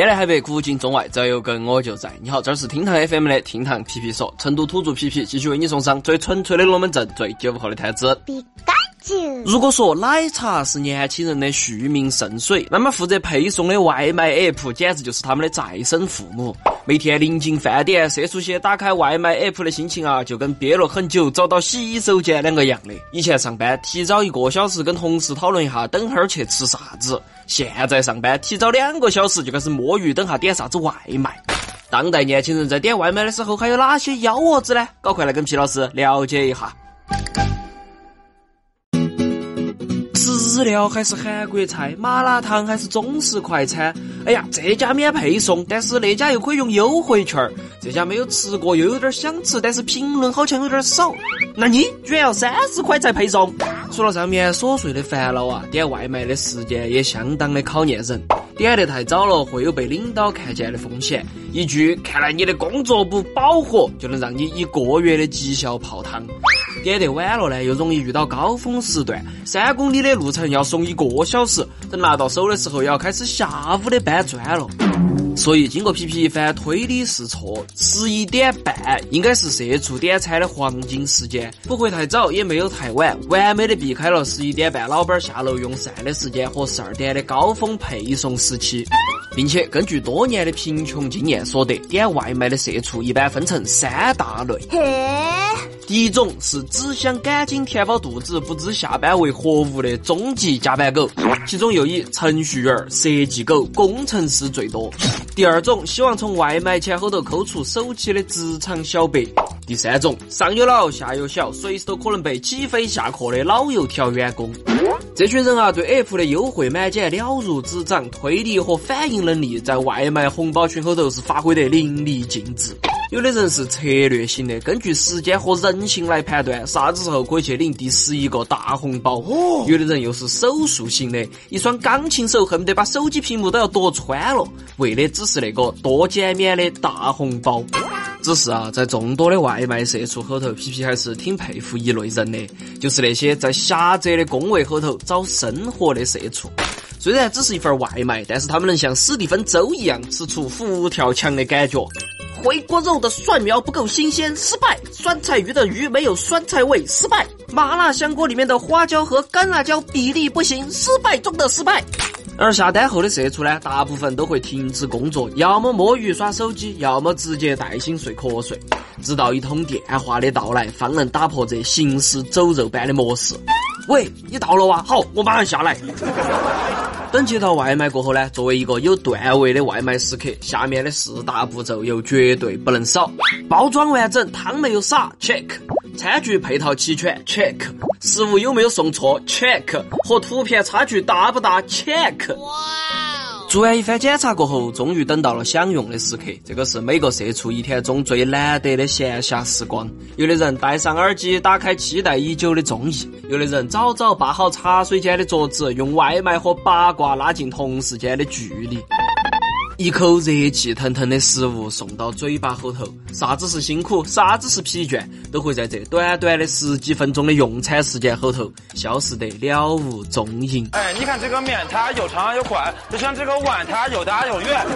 天南海北，古今中外，只要有个我就在。你好，这是厅堂 FM 的厅堂皮皮说，成都土著皮皮继续为你送上最纯粹的龙门阵，最九五后的谈资。如果说奶茶是年轻人的续命圣水，那么负责配送的外卖 app 简直就是他们的再生父母。每天临近饭点，社畜些打开外卖 app 的心情啊，就跟憋了很久找到洗手间两个样的。以前上班提早一个小时跟同事讨论一下，等会儿去吃啥子。现在上班提早两个小时就开始摸鱼，等下点啥子外卖。当代年轻人在点外卖的时候还有哪些幺蛾子呢？搞快来跟皮老师了解一下。日料还是韩国菜，麻辣烫还是中式快餐。哎呀，这家免配送，但是那家又可以用优惠券儿。这家没有吃过，又有点想吃，但是评论好像有点少。那你居然要三十块才配送？除了上面琐碎的烦恼啊，点外卖的时间也相当的考验人。点得太早了，会有被领导看见的风险。一句“看来你的工作不饱和”，就能让你一个月的绩效泡汤。点得晚了呢，又容易遇到高峰时段，三公里的路程要送一个小时，等拿到手的时候，要开始下午的搬砖了。所以，经过皮皮一番推理试错，十一点半应该是社畜点餐的黄金时间，不会太早，也没有太晚，完美的避开了十一点半老板下楼用膳的时间和十二点的高峰配送时期。并且根据多年的贫穷经验所得，点外卖的社畜一般分成三大类。第一种是只想赶紧填饱肚子，不知下班为何物的终极加班狗，其中又以程序员、设计狗、工程师最多。第二种希望从外卖钱后头抠出首期的职场小白。第三种上有老下有小，随时都可能被起飞下课的老油条员工。这群人啊，对 App 的优惠满减了如指掌，推理和反应能力在外卖红包群后头是发挥得淋漓尽致。有的人是策略型的，根据时间和人性来判断啥子时候可以去领第十一个大红包。有的人又是手速型的，一双钢琴手恨不得把手机屏幕都要夺穿了，为的只是那个多减免的大红包。只是啊，在众多的外卖社畜后头，皮皮还是挺佩服一类人的，就是那些在狭窄的工位后头找生活的社畜。虽然只是一份外卖，但是他们能像史蒂芬周一样吃出佛跳墙的感觉。回锅肉的蒜苗不够新鲜，失败；酸菜鱼的鱼没有酸菜味，失败；麻辣香锅里面的花椒和干辣椒比例不行，失败中的失败。而下单后的社畜呢，大部分都会停止工作，要么摸鱼耍手机，要么直接带薪睡瞌睡，直到一通电话的到来，方能打破这行尸走肉般的模式。喂，你到了哇？好，我马上下来。等接到外卖过后呢，作为一个有段位的外卖食客，下面的四大步骤又绝对不能少：包装完整，汤没有洒，check；餐具配套齐全，check；食物有没有送错，check；和图片差距大不大，check。做完一番检查过后，终于等到了享用的时刻。这个是每个社畜一天中最难得的闲暇时光。有的人戴上耳机，打开期待已久的综艺；有的人早早扒好茶水间的桌子，用外卖和八卦拉近同事间的距离。一口热气腾腾的食物送到嘴巴后头，啥子是辛苦，啥子是疲倦，都会在这短短的十几分钟的用餐时间后头消失得了无踪影。哎，你看这个面，它又长又宽，就像这个碗，它又大又圆。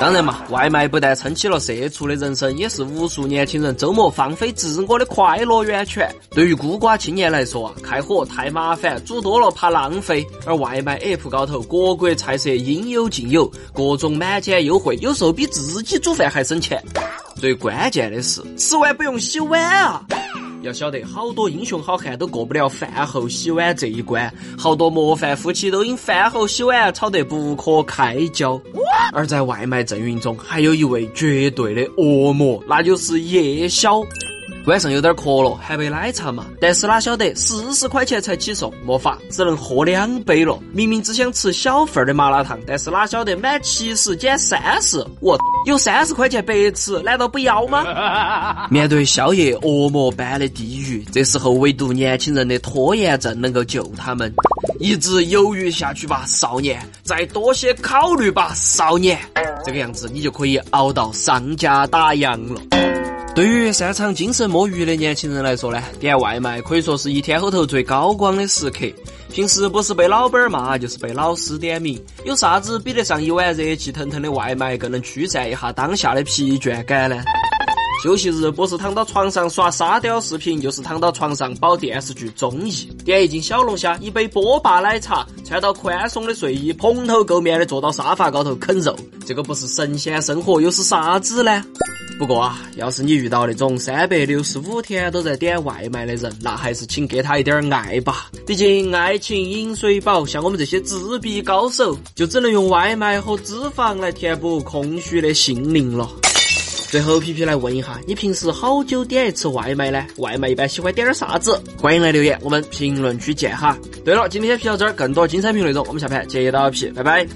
当然嘛，外卖不但撑起了社畜的人生，也是无数年轻人周末放飞自我的快乐源泉。对于孤寡青年来说啊，开火太麻烦，煮多了怕浪费，而外卖 app 高头各国菜色应有尽有，各种满。钱优惠，有时候比自己煮饭还省钱。最关键的是，吃完不用洗碗啊！要晓得，好多英雄好汉都过不了饭后洗碗这一关，好多模范夫妻都因饭后洗碗吵得不可开交。而在外卖阵营中，还有一位绝对的恶魔，那就是夜宵。晚上有点渴了，喊杯奶茶嘛。但是哪晓得四十块钱才起送，没法，只能喝两杯了。明明只想吃小份的麻辣烫，但是哪晓得满七十减三十，我有三十块钱白吃，难道不要吗？面对宵夜恶魔般的地狱，这时候唯独年轻人的拖延症能够救他们。一直犹豫下去吧，少年；再多些考虑吧，少年。这个样子，你就可以熬到商家打烊了。对于擅长精神摸鱼的年轻人来说呢，点外卖可以说是一天后头最高光的时刻。平时不是被老板骂，就是被老师点名，有啥子比得上一碗热气腾腾的外卖更能驱散一下当下的疲倦感呢？休息日不是躺到床上刷沙雕视频，就是躺到床上煲电视剧综艺，点一斤小龙虾，一杯波霸奶茶，穿到宽松的睡衣，蓬头垢面的坐到沙发高头啃肉，这个不是神仙生活又是啥子呢？不过啊，要是你遇到那种三百六十五天都在点外卖的人，那还是请给他一点爱吧。毕竟爱情饮水饱，像我们这些自闭高手，就只能用外卖和脂肪来填补空虚的心灵了。最后，皮皮来问一下，你平时好久点一次外卖呢？外卖一般喜欢点点啥子？欢迎来留言，我们评论区见哈。对了，今天皮到这儿，更多精彩评论内容，我们下盘接到皮，拜拜。